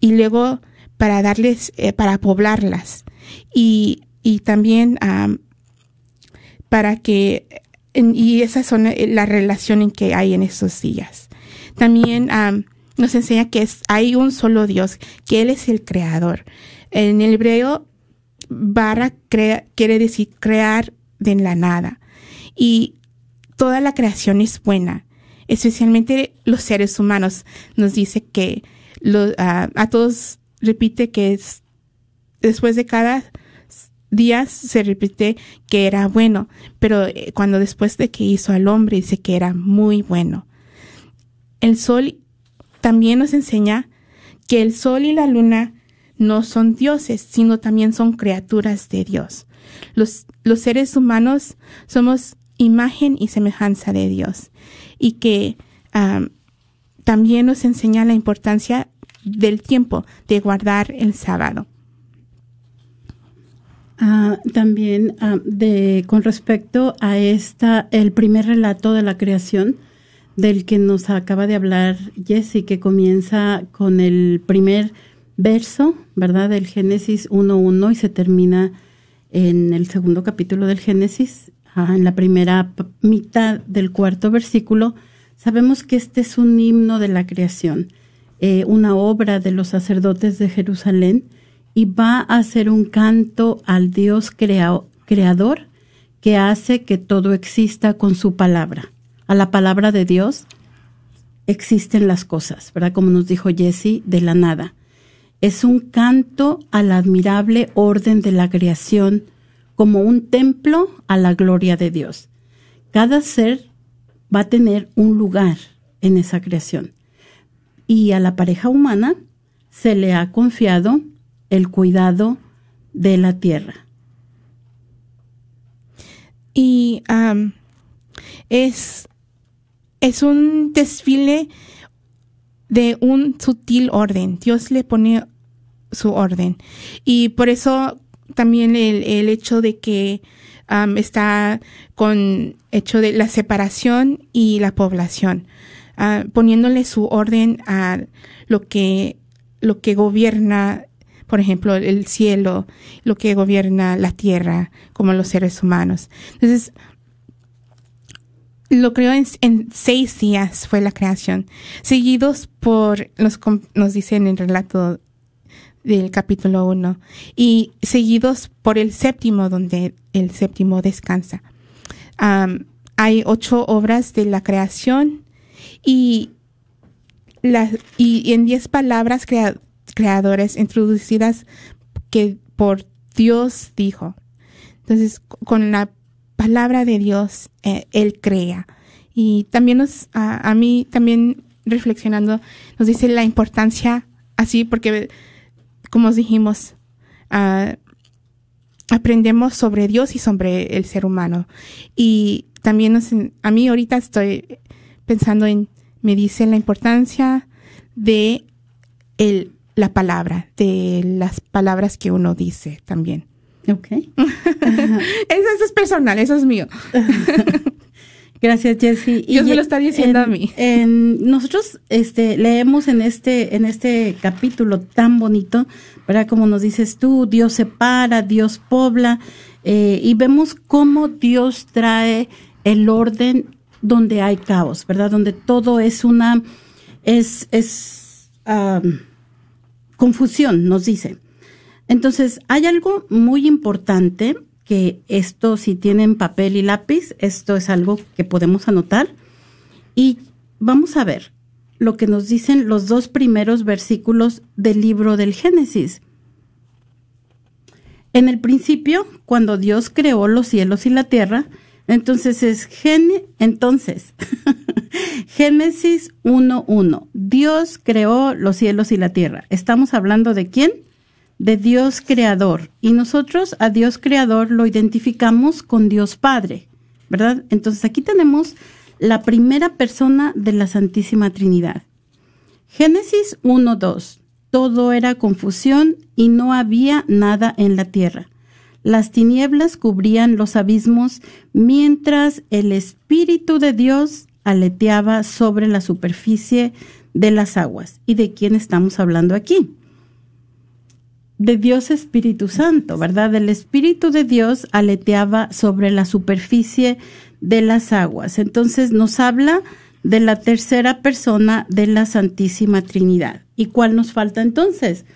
Y luego para darles, eh, para poblarlas. Y, y también para que, y esas son eh, la relación en que hay en estos días. También nos enseña que hay un solo Dios, que Él es el creador. En el hebreo, barra quiere decir crear de la nada. Y toda la creación es buena, especialmente los seres humanos. Nos dice que a todos repite que es, después de cada día se repite que era bueno, pero eh, cuando después de que hizo al hombre dice que era muy bueno. El sol también nos enseña que el sol y la luna no son dioses, sino también son criaturas de Dios. Los, los seres humanos somos imagen y semejanza de Dios y que también nos enseña la importancia del tiempo de guardar el sábado. Ah, también ah, de con respecto a esta el primer relato de la creación del que nos acaba de hablar Jesse que comienza con el primer verso, ¿verdad? Del Génesis 1.1 y se termina en el segundo capítulo del Génesis, ah, en la primera mitad del cuarto versículo, sabemos que este es un himno de la creación eh, una obra de los sacerdotes de Jerusalén y va a ser un canto al Dios creador que hace que todo exista con su palabra. A la palabra de Dios existen las cosas, ¿verdad? Como nos dijo Jesse, de la nada. Es un canto al admirable orden de la creación como un templo a la gloria de Dios. Cada ser va a tener un lugar en esa creación y a la pareja humana se le ha confiado el cuidado de la tierra. Y es, es un desfile de un sutil orden. Dios le pone su orden. Y por eso también el, el hecho de que está con hecho de la separación y la población. Poniéndole su orden a lo que, lo que gobierna, por ejemplo, el cielo, lo que gobierna la tierra, como los seres humanos. Entonces, lo creó en, seis días fue la creación, seguidos por, nos, nos dice en el relato del capítulo 1, y seguidos por el séptimo, donde el séptimo descansa. hay ocho obras de la creación y, y, en diez palabras creadores introducidas que por Dios dijo. Entonces, con la palabra de Dios, eh, Él crea. Y también nos, a, mí, también reflexionando, nos dice la importancia, así, porque, como dijimos, ah, aprendemos sobre Dios y sobre el ser humano. Y también nos, a mí ahorita estoy pensando en, me dice la importancia de el, la palabra, de las palabras que uno dice también. Ok. eso, es personal, eso es mío. Gracias, Jessie. Dios me lo está diciendo a mí. En, nosotros este, leemos en este, en este capítulo tan bonito, ¿verdad? Como nos dices tú, Dios separa, Dios pobla, eh, y vemos cómo Dios trae el orden donde hay caos, ¿verdad? Donde todo es una, es, es confusión, nos dice. Entonces, hay algo muy importante que esto, si tienen papel y lápiz, esto es algo que podemos anotar. Y vamos a ver lo que nos dicen los dos primeros versículos del libro del Génesis. En el principio, cuando Dios creó los cielos y la tierra, entonces es gen, entonces, Génesis 1.1. Dios creó los cielos y la tierra. ¿Estamos hablando de quién? De Dios creador. Y nosotros a Dios creador lo identificamos con Dios Padre, ¿verdad? Entonces aquí tenemos la primera persona de la Santísima Trinidad. Génesis 1.2. Todo era confusión y no había nada en la tierra. Las tinieblas cubrían los abismos mientras el Espíritu de Dios aleteaba sobre la superficie de las aguas. ¿Y de quién estamos hablando aquí? De Dios Espíritu Santo, ¿verdad? El Espíritu de Dios aleteaba sobre la superficie de las aguas. Entonces nos habla de la tercera persona de la Santísima Trinidad. ¿Y cuál nos falta entonces?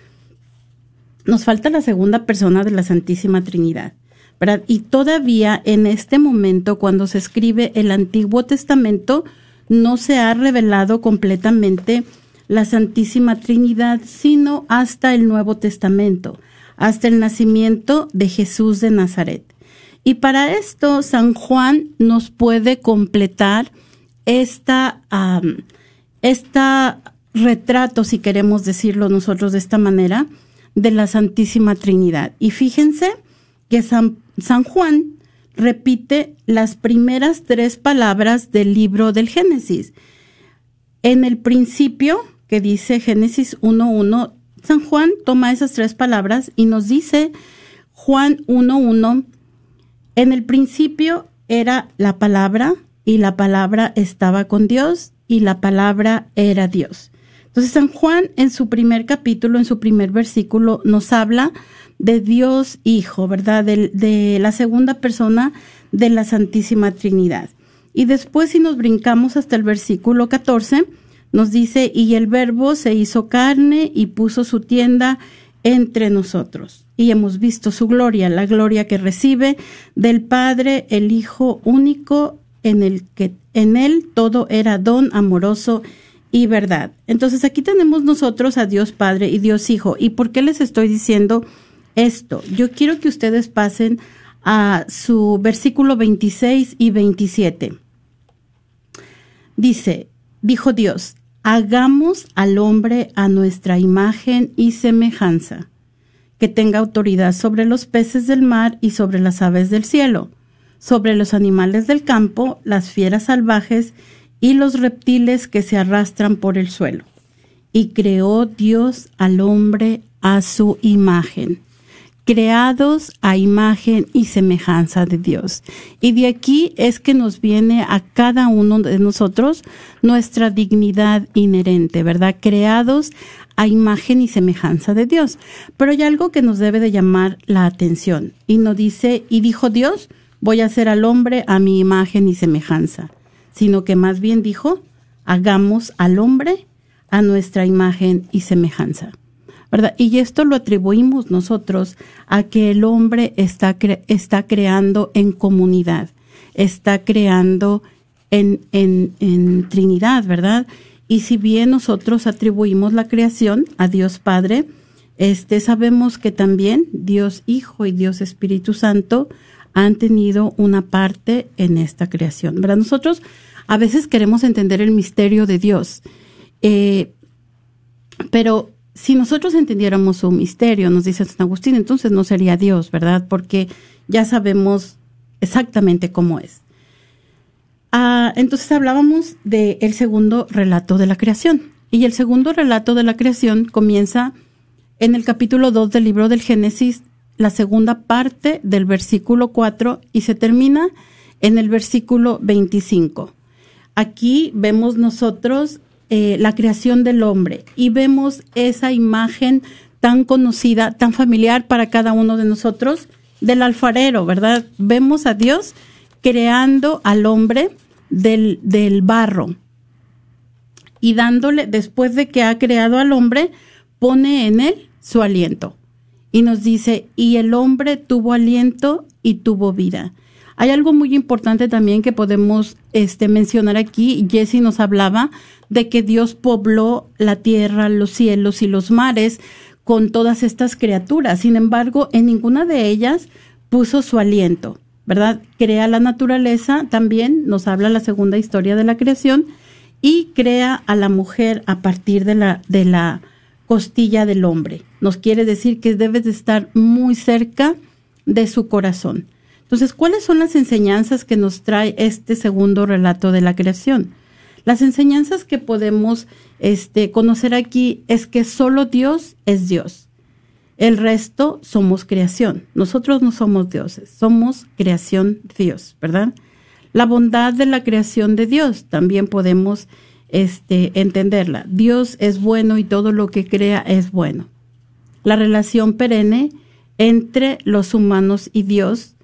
Nos falta la segunda persona de la Santísima Trinidad. ¿verdad? Y todavía en este momento, cuando se escribe el Antiguo Testamento, no se ha revelado completamente la Santísima Trinidad, sino hasta el Nuevo Testamento, hasta el nacimiento de Jesús de Nazaret. Y para esto, San Juan nos puede completar esta, esta retrato, si queremos decirlo nosotros de esta manera, de la Santísima Trinidad. Y fíjense que San, Juan repite las primeras tres palabras del libro del Génesis. En el principio, que dice Génesis 1.1, San Juan toma esas tres palabras y nos dice Juan 1.1, en el principio era la palabra y la palabra estaba con Dios y la palabra era Dios. Entonces San Juan en su primer capítulo, en su primer versículo, nos habla de Dios Hijo, ¿verdad? De, la segunda persona de la Santísima Trinidad. Y después si nos brincamos hasta el versículo 14, nos dice, y el verbo se hizo carne y puso su tienda entre nosotros. Y hemos visto su gloria, la gloria que recibe del Padre, el Hijo único, en el que en él todo era don amoroso y verdad. Entonces aquí tenemos nosotros a Dios Padre y Dios Hijo. ¿Y por qué les estoy diciendo esto? Yo quiero que ustedes pasen a su versículo 26 y 27. Dice, dijo Dios, hagamos al hombre a nuestra imagen y semejanza, que tenga autoridad sobre los peces del mar y sobre las aves del cielo, sobre los animales del campo, las fieras salvajes y los reptiles que se arrastran por el suelo. Y creó Dios al hombre a su imagen, creados a imagen y semejanza de Dios. Y de aquí es que nos viene a cada uno de nosotros nuestra dignidad inherente, ¿verdad? Creados a imagen y semejanza de Dios. Pero hay algo que nos debe de llamar la atención. Y nos dice, y dijo Dios, voy a hacer al hombre a mi imagen y semejanza sino que más bien dijo, hagamos al hombre a nuestra imagen y semejanza. ¿verdad? Y esto lo atribuimos nosotros a que el hombre está, está creando en comunidad, está creando en, en, en Trinidad, ¿verdad? Y si bien nosotros atribuimos la creación a Dios Padre, este sabemos que también Dios Hijo y Dios Espíritu Santo han tenido una parte en esta creación. ¿verdad? Nosotros a veces queremos entender el misterio de Dios, eh, pero si nosotros entendiéramos su misterio, nos dice San Agustín, entonces no sería Dios, ¿verdad? Porque ya sabemos exactamente cómo es. Ah, entonces hablábamos del segundo relato de la creación. Y el segundo relato de la creación comienza en el capítulo 2 del libro del Génesis, la segunda parte del versículo 4 y se termina en el versículo 25. Aquí vemos nosotros eh, la creación del hombre y vemos esa imagen tan conocida, tan familiar para cada uno de nosotros del alfarero, ¿verdad? Vemos a Dios creando al hombre del, del barro y dándole, después de que ha creado al hombre, pone en él su aliento. Y nos dice, y el hombre tuvo aliento y tuvo vida. Hay algo muy importante también que podemos este, mencionar aquí. Jesse nos hablaba de que Dios pobló la tierra, los cielos y los mares con todas estas criaturas. Sin embargo, en ninguna de ellas puso su aliento, ¿verdad? Crea la naturaleza también, nos habla la segunda historia de la creación, y crea a la mujer a partir de la, de la costilla del hombre. Nos quiere decir que debes de estar muy cerca de su corazón. Entonces, ¿cuáles son las enseñanzas que nos trae este segundo relato de la creación? Las enseñanzas que podemos este, conocer aquí es que solo Dios es Dios. El resto somos creación. Nosotros no somos dioses, somos creación Dios, ¿verdad? La bondad de la creación de Dios también podemos este, entenderla. Dios es bueno y todo lo que crea es bueno. La relación perenne entre los humanos y Dios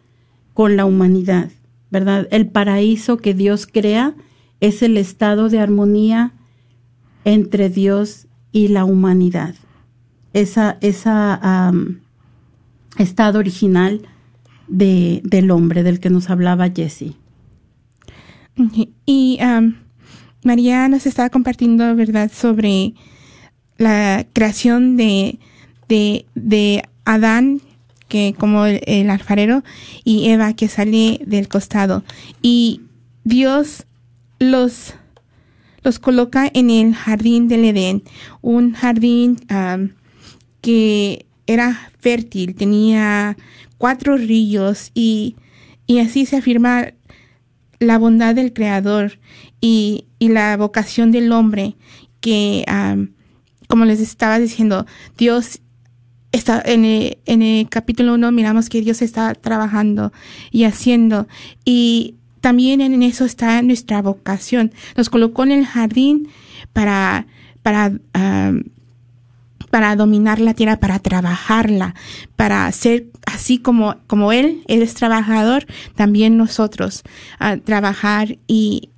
con la humanidad, ¿verdad? El paraíso que Dios crea es el estado de armonía entre Dios y la humanidad. Esa, esa estado original de, del hombre del que nos hablaba Jesse. Y María nos estaba compartiendo, ¿verdad?, sobre la creación de, de, de Adán, que como el, alfarero, y Eva, que sale del costado. Y Dios los, los coloca en el jardín del Edén, un jardín que era fértil, tenía cuatro ríos y, y así se afirma la bondad del Creador y, y la vocación del hombre que, como les estaba diciendo, Dios está en el, en el capítulo 1 miramos que Dios está trabajando y haciendo y también en eso está nuestra vocación. Nos colocó en el jardín para, para para dominar la tierra, para trabajarla, para ser así como, como Él, Él es trabajador, también nosotros a trabajar y,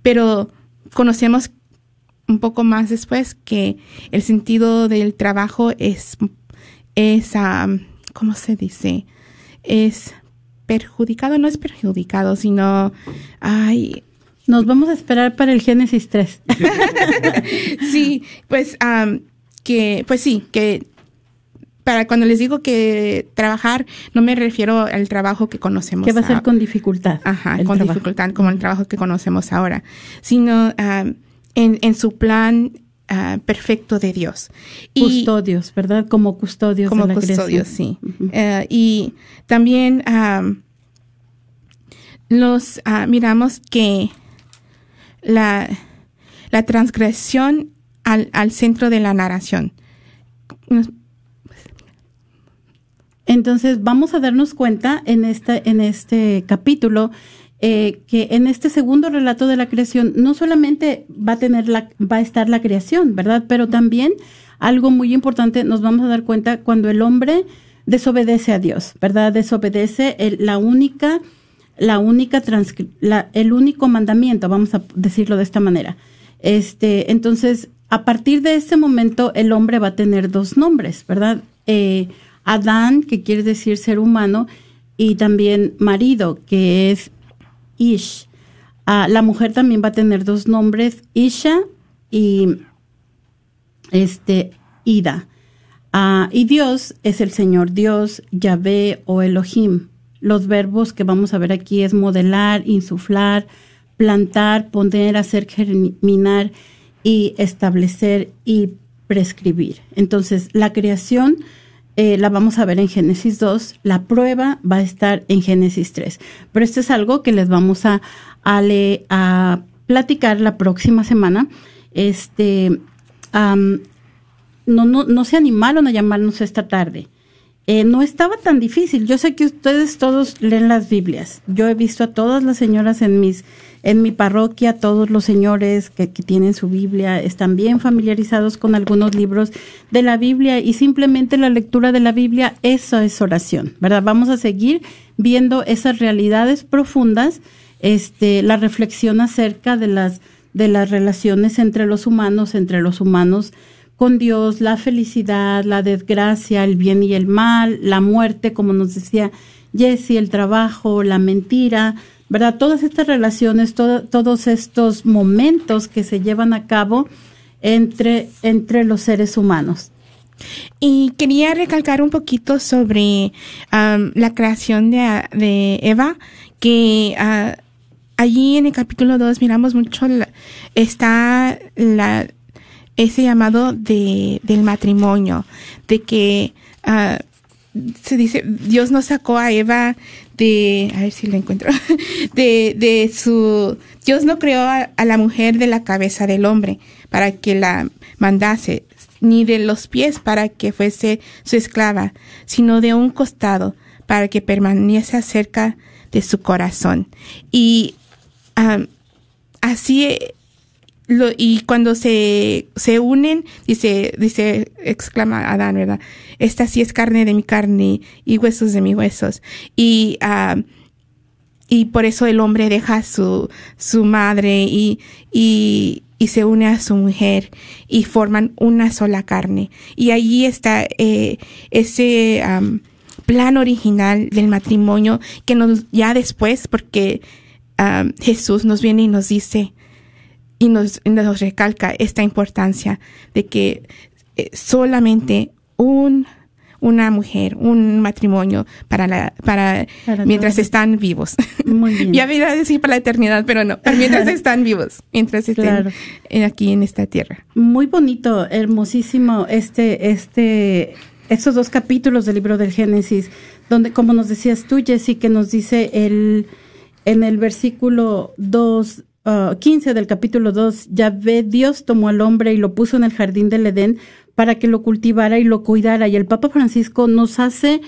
pero conocemos un poco más después que el sentido del trabajo es, es, ¿cómo se dice? Es perjudicado, no es perjudicado, sino, ay, nos vamos a esperar para el Génesis 3. sí, pues que, pues sí, que para cuando les digo que trabajar, no me refiero al trabajo que conocemos. Que va a ser con dificultad. Ajá, con dificultad, como el trabajo que conocemos ahora, sino ah, en, en, su plan ah, perfecto de Dios. Y, custodios, ¿verdad? Como custodios. Como de la custodios, sí. Eh, y también uh, los miramos que la, la transgresión al, centro de la narración. Entonces vamos a darnos cuenta en este, en este capítulo eh, que en este segundo relato de la creación no solamente va a tener la, va a estar la creación, ¿verdad? Pero también algo muy importante nos vamos a dar cuenta cuando el hombre desobedece a Dios, ¿verdad? Desobedece la única, la única el único mandamiento, vamos a decirlo de esta manera. Este, entonces a partir de ese momento el hombre va a tener dos nombres, ¿verdad? Eh, Adán, que quiere decir ser humano, y también marido, que es Ish. Ah, la mujer también va a tener dos nombres, Isha y este, Ida. Ah, y Dios es el Señor Dios, Yahvé o Elohim. Los verbos que vamos a ver aquí es modelar, insuflar, plantar, poner, hacer germinar y establecer y prescribir. Entonces, la creación eh, la vamos a ver en Génesis 2, la prueba va a estar en Génesis 3. Pero esto es algo que les vamos a, a, platicar la próxima semana. Este, no, no, no se animaron a llamarnos esta tarde. Eh, no estaba tan difícil. Yo sé que ustedes todos leen las Biblias. Yo he visto a todas las señoras en mis en mi parroquia, todos los señores que, tienen su Biblia están bien familiarizados con algunos libros de la Biblia y simplemente la lectura de la Biblia, eso es oración, ¿verdad? Vamos a seguir viendo esas realidades profundas, este, la reflexión acerca de las, de las relaciones entre los humanos, entre los humanos con Dios, la felicidad, la desgracia, el bien y el mal, la muerte, como nos decía Jesse, el trabajo, la mentira, ¿verdad? Todas estas relaciones, todos estos momentos que se llevan a cabo entre, entre los seres humanos. Y quería recalcar un poquito sobre la creación de, Eva, que ah, allí en el capítulo 2 miramos mucho, está la, ese llamado de, del matrimonio, de que ah, se dice, Dios nos sacó a Eva de, a ver si la encuentro, de, de su, Dios no creó a, la mujer de la cabeza del hombre para que la mandase, ni de los pies para que fuese su esclava, sino de un costado para que permaneciese cerca de su corazón. Y así lo, y cuando se, se unen, dice, dice, exclama Adán, ¿verdad? Esta sí es carne de mi carne y huesos de mis huesos. Y, uh, y por eso el hombre deja su, su madre y, y, se une a su mujer y forman una sola carne. Y allí está eh, ese plan original del matrimonio que nos, ya después, porque Jesús nos viene y nos dice, y nos, nos recalca esta importancia de que eh, solamente un una mujer, un matrimonio para la, para, para mientras todo. están vivos. Muy bien. ya iba a decir para la eternidad, pero no, pero mientras están vivos, mientras estén Claro. aquí en esta tierra. Muy bonito, hermosísimo este, este, estos dos capítulos del libro del Génesis, donde, como nos decías tú, Jessy, que nos dice el, en el versículo 2, uh, 15 del capítulo 2, Yahvé Dios tomó al hombre y lo puso en el jardín del Edén para que lo cultivara y lo cuidara. Y el Papa Francisco nos hace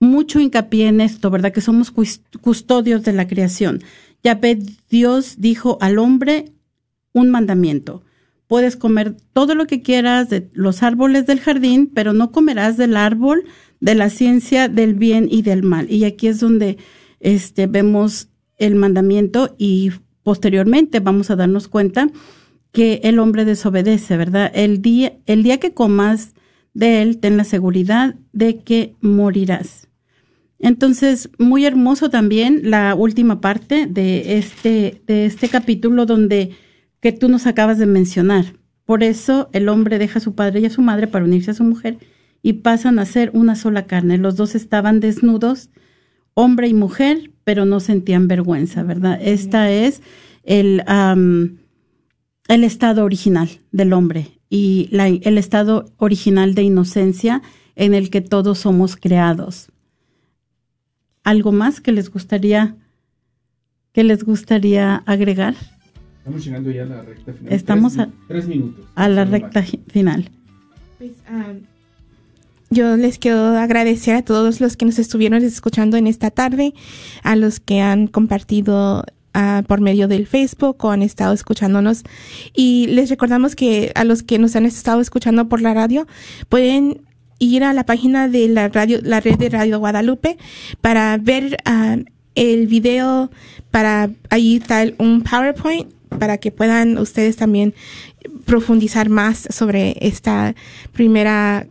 mucho hincapié en esto, ¿verdad? Que somos cus- custodios de la creación. Yahvé Dios dijo al hombre un mandamiento. Puedes comer todo lo que quieras de los árboles del jardín, pero no comerás del árbol de la ciencia del bien y del mal. Y aquí es donde este, vemos el mandamiento y posteriormente vamos a darnos cuenta que el hombre desobedece, ¿verdad? El día, el día que comas de él, ten la seguridad de que morirás. Entonces, muy hermoso también la última parte de este, de este capítulo donde que tú nos acabas de mencionar. Por eso el hombre deja a su padre y a su madre para unirse a su mujer y pasan a ser una sola carne. Los dos estaban desnudos, hombre y mujer, pero no sentían vergüenza, ¿verdad? Esta es el, um, el estado original del hombre y la, el estado original de inocencia en el que todos somos creados. ¿Algo más que les gustaría que les gustaría agregar? Estamos llegando ya a la recta final. Estamos tres, a- tres minutos. A la recta final. Pues, yo les quiero agradecer a todos los que nos estuvieron escuchando en esta tarde, a los que han compartido ah, por medio del Facebook o han estado escuchándonos. Y les recordamos que a los que nos han estado escuchando por la radio, pueden ir a la página de la radio, la red de Radio Guadalupe para ver ah, el video, para ahí está un PowerPoint para que puedan ustedes también profundizar más sobre esta primera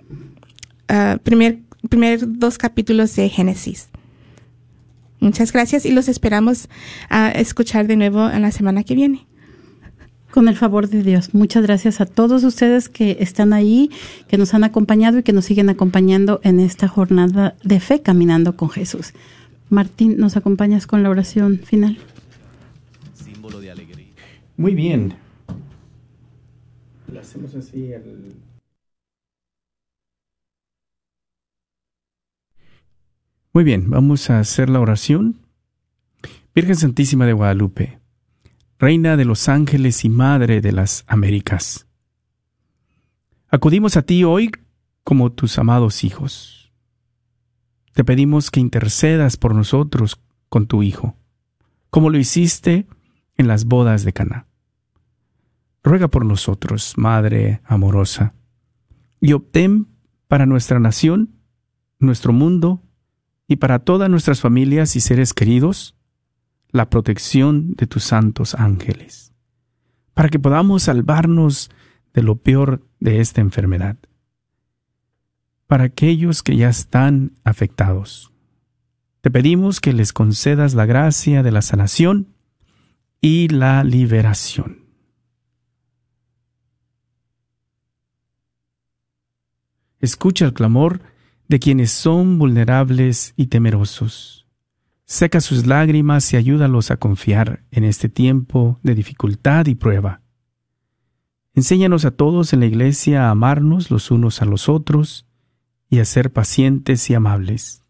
ah, primer, primer dos capítulos de Génesis. Muchas gracias y los esperamos a escuchar de nuevo en la semana que viene. Con el favor de Dios. Muchas gracias a todos ustedes que están ahí, que nos han acompañado y que nos siguen acompañando en esta jornada de fe caminando con Jesús. Martín, ¿nos acompañas con la oración final? símbolo de alegría. Muy bien. Lo hacemos así al... Muy bien, vamos a hacer la oración. Virgen Santísima de Guadalupe, Reina de los ángeles y Madre de las Américas. Acudimos a ti hoy como tus amados hijos. Te pedimos que intercedas por nosotros con tu Hijo, como lo hiciste en las bodas de Caná. Ruega por nosotros, Madre amorosa, y obtén para nuestra nación, nuestro mundo y para todas nuestras familias y seres queridos la protección de tus santos ángeles, para que podamos salvarnos de lo peor de esta enfermedad. Para aquellos que ya están afectados, te pedimos que les concedas la gracia de la sanación y la liberación. Escucha el clamor de quienes son vulnerables y temerosos. Seca sus lágrimas y ayúdalos a confiar en este tiempo de dificultad y prueba. Enséñanos a todos en la Iglesia a amarnos los unos a los otros y a ser pacientes y amables.